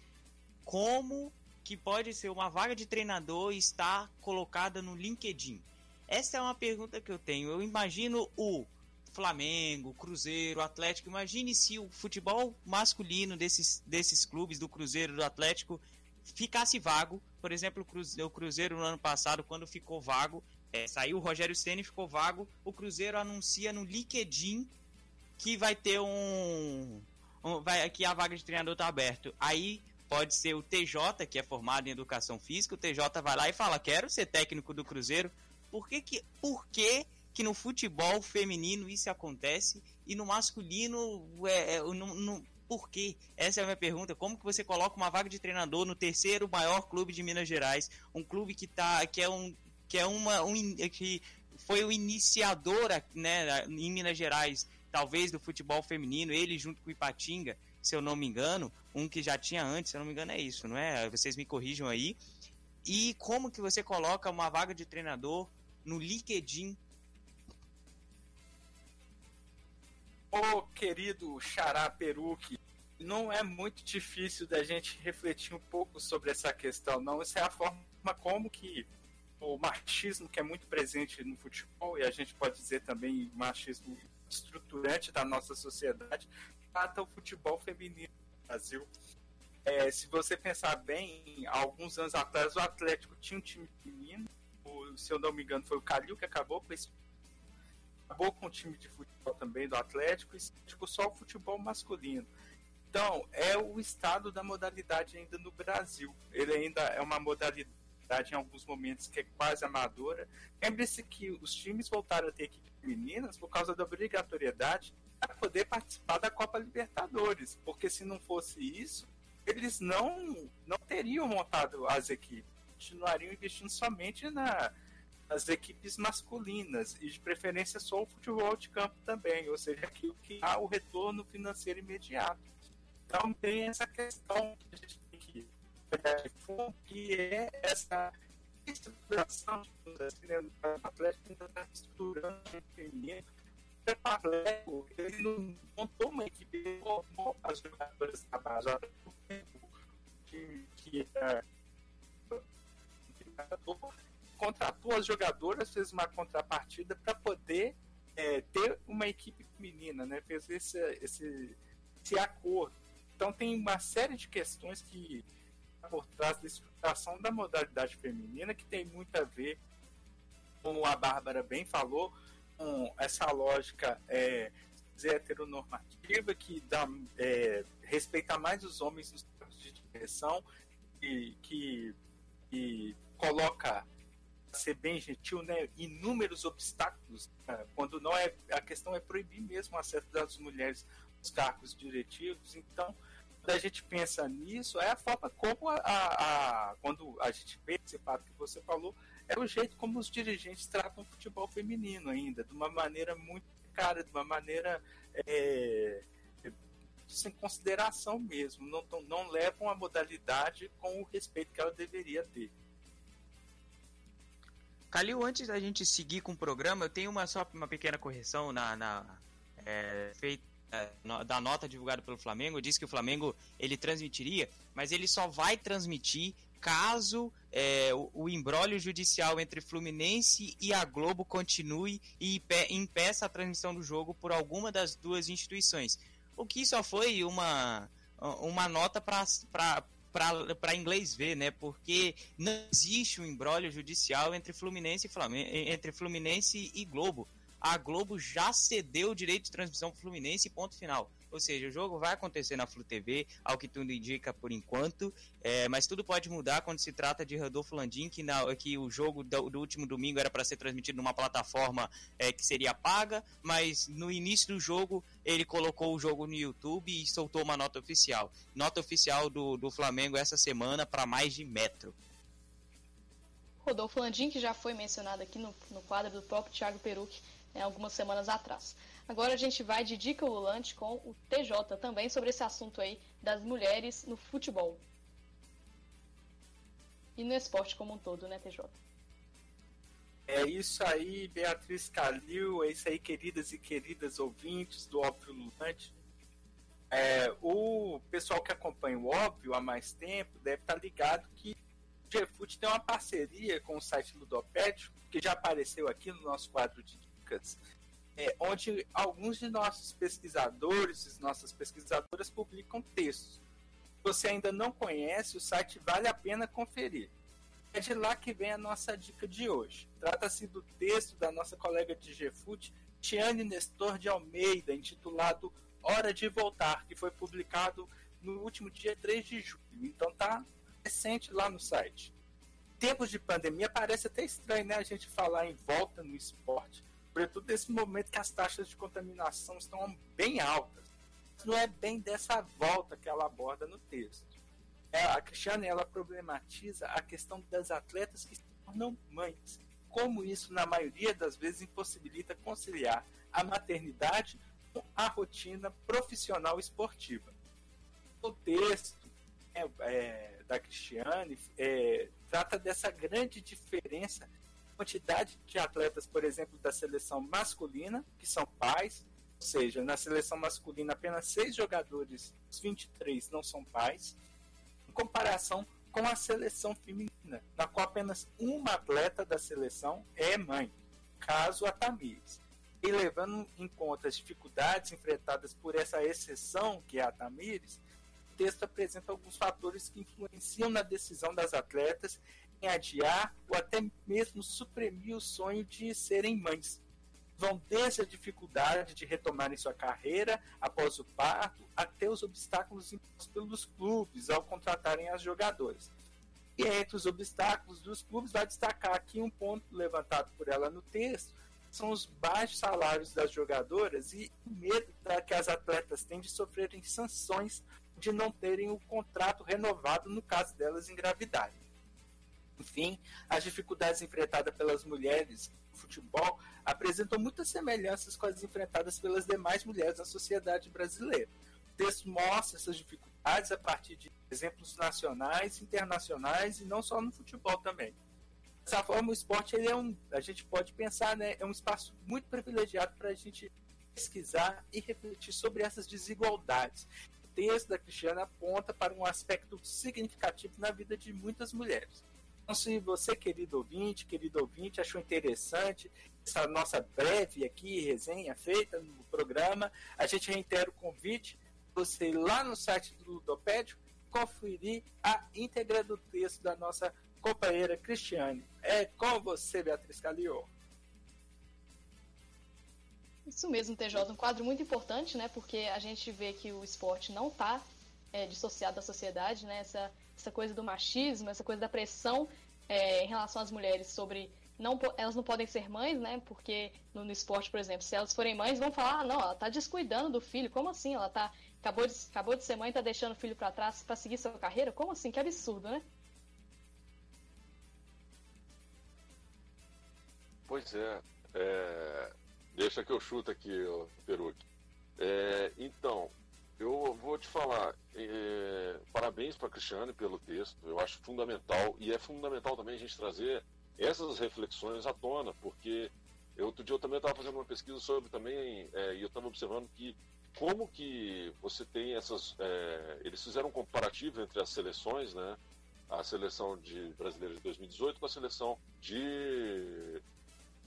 como que pode ser uma vaga de treinador e estar colocada no LinkedIn? Essa é uma pergunta que eu tenho. Eu imagino o Flamengo, Cruzeiro, Atlético. Imagine se o futebol masculino desses, desses clubes, do Cruzeiro, do Atlético, ficasse vago. Por exemplo, o Cruzeiro no ano passado, quando ficou vago, é, saiu o Rogério e ficou vago. O Cruzeiro anuncia no LinkedIn que vai ter um, um vai, que a vaga de treinador está aberto. Aí pode ser o TJ, que é formado em educação física, o TJ vai lá e fala: "Quero ser técnico do Cruzeiro". Por que que por que que no futebol feminino isso acontece e no masculino é, é no, no, por quê? Essa é a minha pergunta. Como que você coloca uma vaga de treinador no terceiro maior clube de Minas Gerais, um clube que tá que é um que é uma um, que foi o iniciador né, em Minas Gerais, talvez do futebol feminino, ele junto com o Ipatinga, se eu não me engano, um que já tinha antes, se eu não me engano é isso, não é? Vocês me corrijam aí. E como que você coloca uma vaga de treinador no LinkedIn Ô querido Xará Peruque, não é muito difícil da gente refletir um pouco sobre essa questão, não. Isso é a forma como que o machismo que é muito presente no futebol, e a gente pode dizer também machismo estruturante da nossa sociedade, trata o futebol feminino no Brasil. É, se você pensar bem, alguns anos atrás o Atlético tinha um time feminino, o, se eu não me engano foi o Calil que acabou com esse acabou com o time de futebol também do Atlético e ficou só o futebol masculino. Então, é o estado da modalidade ainda no Brasil. Ele ainda é uma modalidade em alguns momentos que é quase amadora. Lembre-se que os times voltaram a ter equipes femininas por causa da obrigatoriedade para poder participar da Copa Libertadores, porque se não fosse isso, eles não não teriam montado as equipes, continuariam investindo somente na as equipes masculinas e de preferência só o futebol de campo também, ou seja, aquilo que há o retorno financeiro imediato. Então tem essa questão que a gente tem que que é essa estruturação assim, né, o Atlético está estruturando o feminino. O Atlético ele não montou uma equipe, ele formou as jogadoras da base. O que, que é, contratou as jogadoras, fez uma contrapartida para poder é, ter uma equipe feminina, né? Fez esse, esse, esse acordo. Então tem uma série de questões que tá por trás da estruturação da modalidade feminina que tem muito a ver, como a Bárbara bem falou, com essa lógica é, heteronormativa que dá, é, respeita mais os homens nos campos de direção e que, que coloca ser bem gentil, né, inúmeros obstáculos, né, quando não é a questão é proibir mesmo o acesso das mulheres aos cargos diretivos. Então, quando a gente pensa nisso, é a forma como a, a, a quando a gente vê esse fato que você falou, é o jeito como os dirigentes tratam o futebol feminino ainda, de uma maneira muito cara, de uma maneira é, sem consideração mesmo, não, não levam a modalidade com o respeito que ela deveria ter. Calil, antes da gente seguir com o programa, eu tenho uma só uma pequena correção na, na é, feita da nota divulgada pelo Flamengo. Diz que o Flamengo ele transmitiria, mas ele só vai transmitir caso é, o, o embrólio judicial entre Fluminense e a Globo continue e impeça a transmissão do jogo por alguma das duas instituições. O que só foi uma, uma nota para para inglês ver, né? Porque não existe um embrólio judicial entre Fluminense e Flamengo, entre Fluminense e Globo. A Globo já cedeu o direito de transmissão para Fluminense ponto final. Ou seja, o jogo vai acontecer na Flu TV, ao que tudo indica por enquanto, é, mas tudo pode mudar quando se trata de Rodolfo Landim, que, na, que o jogo do, do último domingo era para ser transmitido numa plataforma é, que seria paga, mas no início do jogo ele colocou o jogo no YouTube e soltou uma nota oficial. Nota oficial do, do Flamengo essa semana para mais de metro. Rodolfo Landim, que já foi mencionado aqui no, no quadro do próprio Thiago Peruc né, algumas semanas atrás. Agora a gente vai de dica volante com o TJ também sobre esse assunto aí das mulheres no futebol. E no esporte como um todo, né, TJ? É isso aí, Beatriz Calil, é isso aí, queridas e queridas ouvintes do Óbvio Lulante. É, o pessoal que acompanha o Óbvio há mais tempo deve estar ligado que o GFUT tem uma parceria com o site Ludopédio, que já apareceu aqui no nosso quadro de dicas, é, onde alguns de nossos pesquisadores e nossas pesquisadoras publicam textos. Se você ainda não conhece, o site vale a pena conferir. É de lá que vem a nossa dica de hoje. Trata-se do texto da nossa colega de GFUT, Tiane Nestor de Almeida, intitulado Hora de Voltar, que foi publicado no último dia 3 de julho. Então tá recente lá no site. Tempos de pandemia parece até estranho, né? A gente falar em volta no esporte sobretudo nesse momento que as taxas de contaminação estão bem altas. Não é bem dessa volta que ela aborda no texto. É, a Cristiane ela problematiza a questão das atletas que se tornam mães. Como isso, na maioria das vezes, impossibilita conciliar a maternidade com a rotina profissional esportiva. O texto é, é, da Cristiane é, trata dessa grande diferença quantidade de atletas, por exemplo, da seleção masculina, que são pais, ou seja, na seleção masculina apenas seis jogadores, os 23 não são pais, em comparação com a seleção feminina, na qual apenas uma atleta da seleção é mãe, caso a Tamires. E levando em conta as dificuldades enfrentadas por essa exceção que é a Tamires, o texto apresenta alguns fatores que influenciam na decisão das atletas adiar ou até mesmo suprimir o sonho de serem mães. Vão desde a dificuldade de retomarem sua carreira após o parto, até os obstáculos impostos pelos clubes ao contratarem as jogadoras. E entre os obstáculos dos clubes, vai destacar aqui um ponto levantado por ela no texto, são os baixos salários das jogadoras e o medo que as atletas têm de sofrerem sanções de não terem o contrato renovado no caso delas engravidarem. Enfim, as dificuldades enfrentadas pelas mulheres no futebol apresentam muitas semelhanças com as enfrentadas pelas demais mulheres da sociedade brasileira. O texto mostra essas dificuldades a partir de exemplos nacionais, internacionais e não só no futebol também. Dessa forma, o esporte ele é um, a gente pode pensar, né, é um espaço muito privilegiado para a gente pesquisar e refletir sobre essas desigualdades. O texto da Cristiana aponta para um aspecto significativo na vida de muitas mulheres Então, se você, querido ouvinte, querido ouvinte, achou interessante essa nossa breve aqui resenha feita no programa, a gente reitera o convite você ir lá no site do Ludopédio conferir a íntegra do texto da nossa companheira Cristiane. É com você, Beatriz Calil. Isso mesmo, TJ, um quadro muito importante, né? Porque a gente vê que o esporte não está é, dissociado da sociedade, né? Essa, essa coisa do machismo, essa coisa da pressão é, em relação às mulheres sobre não, elas não podem ser mães, né? Porque no, no, esporte, por exemplo, se elas forem mães, vão falar, ah, não, ela tá descuidando do filho. Como assim? Ela tá acabou de, acabou de ser mãe, tá deixando o filho para trás para seguir sua carreira? Como assim? Que absurdo, né? Pois é, é... deixa que eu chuto aqui, Peru. É, então, eu vou te falar, é, parabéns para Cristiane pelo texto, eu acho fundamental, e é fundamental também a gente trazer essas reflexões à tona, porque eu, outro dia eu também estava fazendo uma pesquisa sobre também, é, e eu estava observando que como que você tem essas. É, eles fizeram um comparativo entre as seleções, né? A seleção de brasileira de 2018 com a seleção de,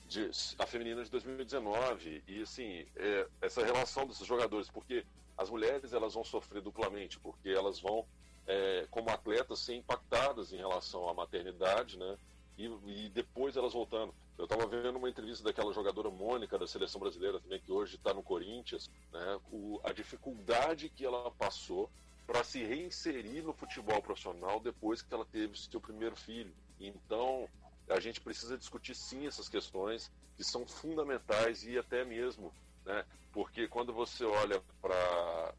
de a feminina de 2019 e assim é, essa relação desses jogadores, porque as mulheres elas vão sofrer duplamente, porque elas vão é, como atletas ser impactadas em relação à maternidade, né? E, e depois elas voltando. Eu estava vendo uma entrevista daquela jogadora Mônica da seleção brasileira também, que hoje está no Corinthians, né? O, a dificuldade que ela passou para se reinserir no futebol profissional depois que ela teve seu primeiro filho. Então, a gente precisa discutir sim essas questões que são fundamentais e até mesmo, né? Porque quando você olha para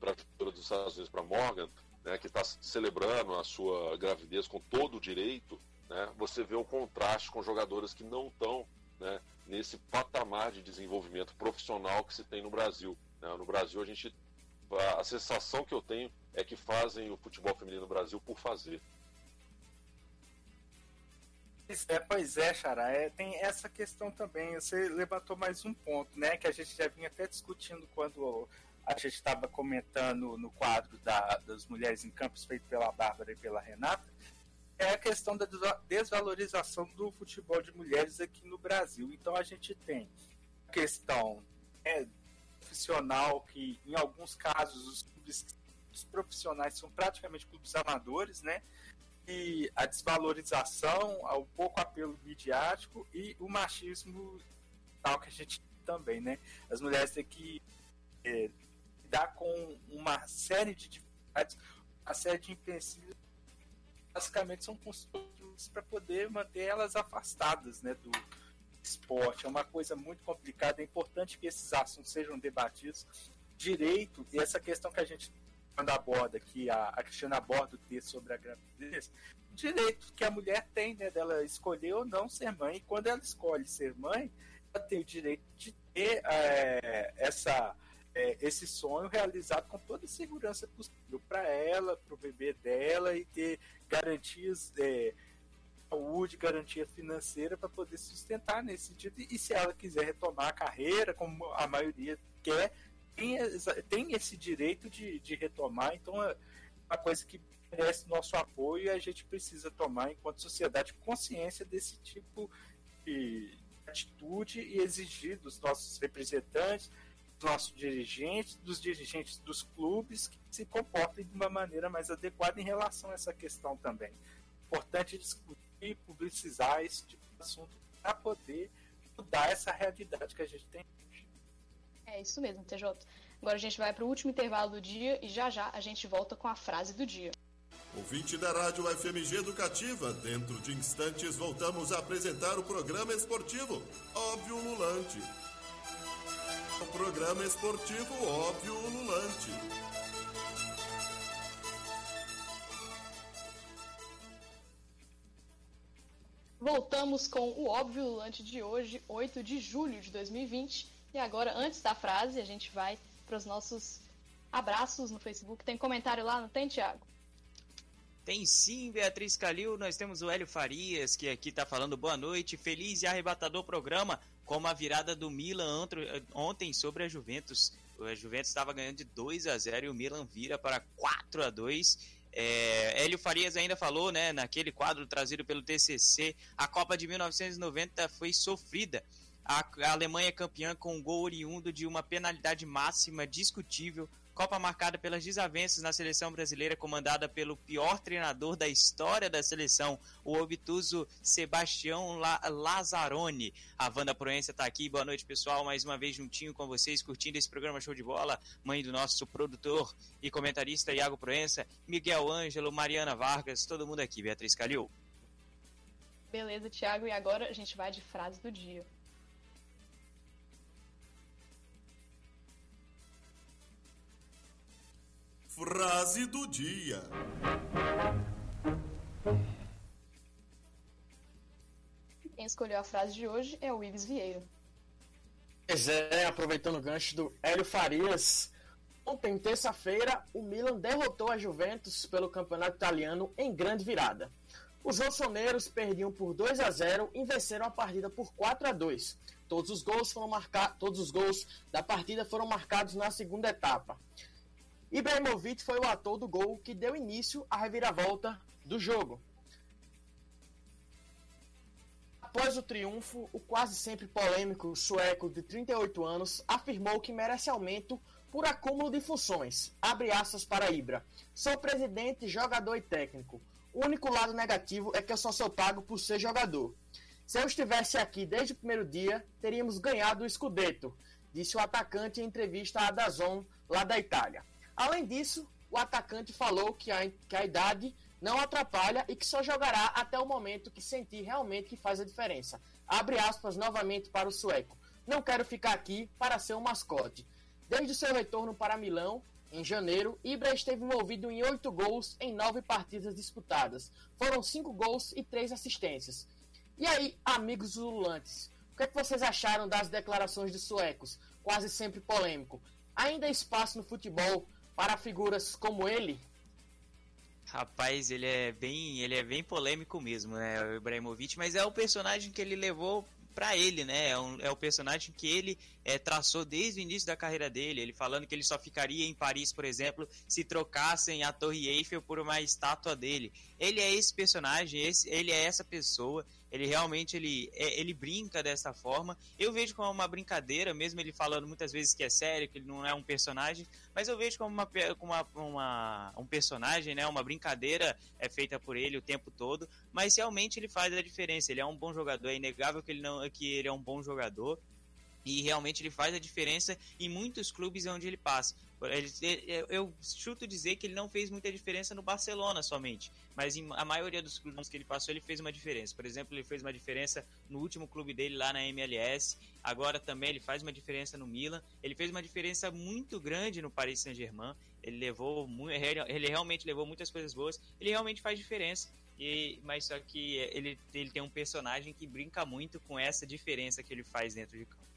para dos Estados Unidos, para Morgan, né, que está celebrando a sua gravidez com todo o direito, né, você vê um contraste com jogadores que não estão né, nesse patamar de desenvolvimento profissional que se tem no Brasil. Né? No Brasil, a gente a sensação que eu tenho é que fazem o futebol feminino no Brasil por fazer. É, pois é, Xará, é, tem essa questão também. Você levantou mais um ponto, né? Que a gente já vinha até discutindo quando a gente estava comentando no quadro da, das mulheres em campos feito pela Bárbara e pela Renata, é a questão da desvalorização do futebol de mulheres aqui no Brasil. Então a gente tem a questão é, profissional, que em alguns casos os clubes os profissionais são praticamente clubes amadores, né? A desvalorização, o pouco apelo midiático e o machismo tal que a gente também, né? As mulheres têm que é, lidar com uma série de dificuldades, uma série de empecilhos basicamente são construídos para poder manter elas afastadas né, do esporte. É uma coisa muito complicada. É importante que esses assuntos sejam debatidos direito e essa questão que a gente quando aborda aqui, a, a Cristina aborda o texto sobre a gravidez, direito que a mulher tem, né, dela escolher ou não ser mãe. E quando ela escolhe ser mãe, ela tem o direito de ter é, essa é, esse sonho realizado com toda a segurança possível para ela, para o bebê dela e ter garantias é, saúde, garantia financeira para poder sustentar nesse sentido. E se ela quiser retomar a carreira, como a maioria quer, tem, tem esse direito de, de retomar. Então é uma coisa que merece nosso apoio e a gente precisa tomar, enquanto sociedade, consciência desse tipo de atitude e exigir dos nossos representantes dos nossos dirigentes, dos dirigentes dos clubes que se comportem de uma maneira mais adequada em relação a essa questão também. Importante discutir e publicizar esse tipo de assunto para poder mudar essa realidade que a gente tem. É isso mesmo, TJ. Agora a gente vai para o último intervalo do dia e já já a gente volta com a frase do dia. Ouvinte da Rádio FMG Educativa, dentro de instantes voltamos a apresentar o programa esportivo Óbvio Lulante o programa esportivo óbvio ululante. Voltamos com o óbvio ululante de hoje, 8 de julho de 2020. E agora, antes da frase, a gente vai para os nossos abraços no Facebook. Tem comentário lá, não tem, Tiago? Tem sim, Beatriz Calil. Nós temos o Hélio Farias, que aqui está falando boa noite. Feliz e arrebatador programa como a virada do Milan ontem sobre a Juventus. A Juventus estava ganhando de 2 a 0 e o Milan vira para 4 a 2. É, Hélio Farias ainda falou, né, naquele quadro trazido pelo TCC, a Copa de 1990 foi sofrida. A, Alemanha campeã com um gol oriundo de uma penalidade máxima discutível Copa marcada pelas desavenças na seleção brasileira, comandada pelo pior treinador da história da seleção, o obtuso Sebastião La Lazzaroni. A Wanda Proença está aqui. Boa noite, pessoal. Mais uma vez juntinho com vocês, curtindo esse programa Show de Bola. Mãe do nosso produtor e comentarista Iago Proença, Miguel Ângelo, Mariana Vargas, todo mundo aqui. Beatriz Calil. Beleza, Thiago. E agora a gente vai de frase do dia. Frase do dia. Quem escolheu a frase de hoje é o Ives Vieira. Pois é, aproveitando o gancho do Hélio Farias. Ontem, terça-feira, o Milan derrotou a Juventus pelo campeonato italiano em grande virada. Os rossoneiros perdiam por 2 a 0 e venceram a partida por 4 a 2. Todos os gols foram marcados, todos os gols da partida foram marcados na segunda etapa. Ibrahimovic foi o ator do gol que deu início à reviravolta do jogo. Após o triunfo, o quase sempre polêmico sueco de 38 anos afirmou que merece aumento por acúmulo de funções. Abre aspas para Ibra. Sou presidente, jogador e técnico. O único lado negativo é que eu só sou pago por ser jogador. Se eu estivesse aqui desde o primeiro dia, teríamos ganhado o Scudetto, disse o atacante em entrevista à Dazon, lá da Itália. Além disso, o atacante falou que a, que a idade não atrapalha e que só jogará até o momento que sentir realmente que faz a diferença. Abre aspas novamente para o sueco. Não quero ficar aqui para ser um mascote. Desde seu retorno para Milão, em janeiro, Ibra esteve envolvido em oito gols em nove partidas disputadas. Foram cinco gols e três assistências. E aí, amigos ululantes, o que, é que vocês acharam das declarações dos suecos? Quase sempre polêmico. Ainda há espaço no futebol para figuras como ele? Rapaz, ele é bem, ele é bem polêmico mesmo, né, o Ibrahimovic, mas é o personagem que ele levou para ele, né? É, um, é, o personagem que ele é, traçou desde o início da carreira dele. Ele falando que ele só ficaria em Paris, por exemplo, se trocassem a Torre Eiffel por uma estátua dele. Ele é esse personagem, esse, ele é essa pessoa ele realmente ele, é, ele brinca dessa forma. Eu vejo como uma brincadeira, mesmo ele falando muitas vezes que é sério, que ele não é um personagem, mas eu vejo como uma, como uma, uma, um personagem, né, uma brincadeira é feita por ele o tempo todo, mas realmente ele faz a diferença. Ele é um bom jogador, é inegável que ele não que ele é um bom jogador. E realmente ele faz a diferença em muitos clubes onde ele passa. Ele, eu chuto dizer que ele não fez muita diferença no Barcelona somente, mas em a maioria dos clubes que ele passou ele fez uma diferença. Por exemplo, ele fez uma diferença no último clube dele lá na MLS. Agora também ele faz uma diferença no Milan. Ele fez uma diferença muito grande no Paris Saint-Germain. Ele levou ele realmente levou muitas coisas boas. Ele realmente faz diferença. E, mas só que ele, ele tem um personagem que brinca muito com essa diferença que ele faz dentro de campo.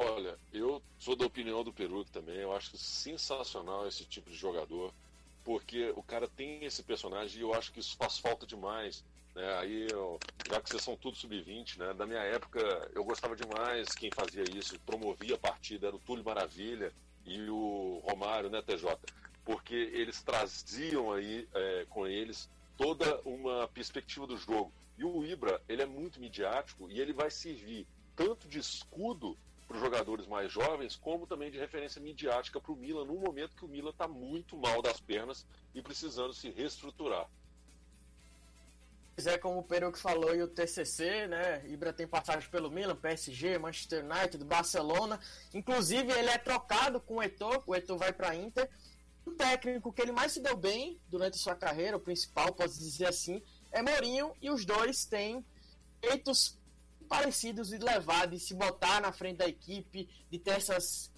Olha, eu sou da opinião do Peru também. Eu acho sensacional esse tipo de jogador, porque o cara tem esse personagem e eu acho que isso faz falta demais. Né? Aí, eu, já que vocês são tudo sub-20, né? Da minha época, eu gostava demais quem fazia isso, promovia a partida, era o Túlio Maravilha e o Romário, né, TJ? Porque eles traziam aí é, com eles toda uma perspectiva do jogo. E o Ibra, ele é muito midiático e ele vai servir tanto de escudo para os jogadores mais jovens, como também de referência midiática para o Milan, num momento que o Milan está muito mal das pernas e precisando se reestruturar. É como o Peruque falou e o TCC, né? Ibra tem passagem pelo Milan, PSG, Manchester United, Barcelona. Inclusive ele é trocado com o Eto'o, o Eto'o vai para Inter. O técnico que ele mais se deu bem durante sua carreira, o principal, posso dizer assim, é Mourinho e os dois têm feitos parecidos de levar, de se botar na frente da equipe, de ter essas,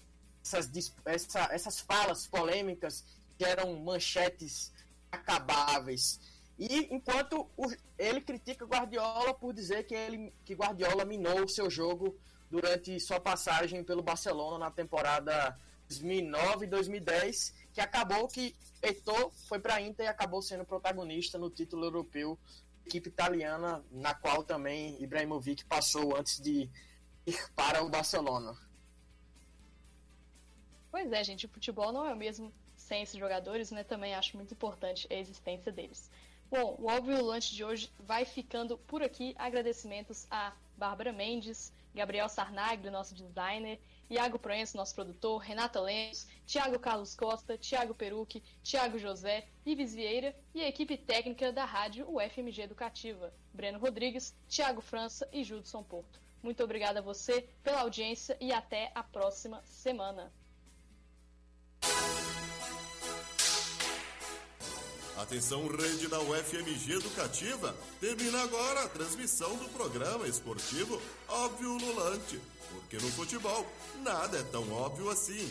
essas, essa, essas falas polêmicas que eram manchetes acabáveis. E enquanto o, ele critica Guardiola por dizer que, ele, que Guardiola minou o seu jogo durante sua passagem pelo Barcelona na temporada 2009 e 2010, que acabou que Eto'o foi para a Inter e acabou sendo protagonista no título europeu equipe italiana, na qual também Ibrahimovic passou antes de ir para o Barcelona. Pois é, gente, o futebol não é o mesmo sem esses jogadores, né? Também acho muito importante a existência deles. Bom, o Óbvio Lunch de hoje vai ficando por aqui. Agradecimentos a Bárbara Mendes, Gabriel Sarnagli, nosso designer, Iago Proenço, nosso produtor, Renata Lemos, Tiago Carlos Costa, Tiago Peruque, Tiago José, Ives Vieira e a equipe técnica da rádio UFMG Educativa, Breno Rodrigues, Tiago França e Judson Porto. Muito obrigada a você pela audiência e até a próxima semana. Atenção, rede da UFMG Educativa. Termina agora a transmissão do programa esportivo Óbvio Lulante. Porque no futebol, nada é tão óbvio assim.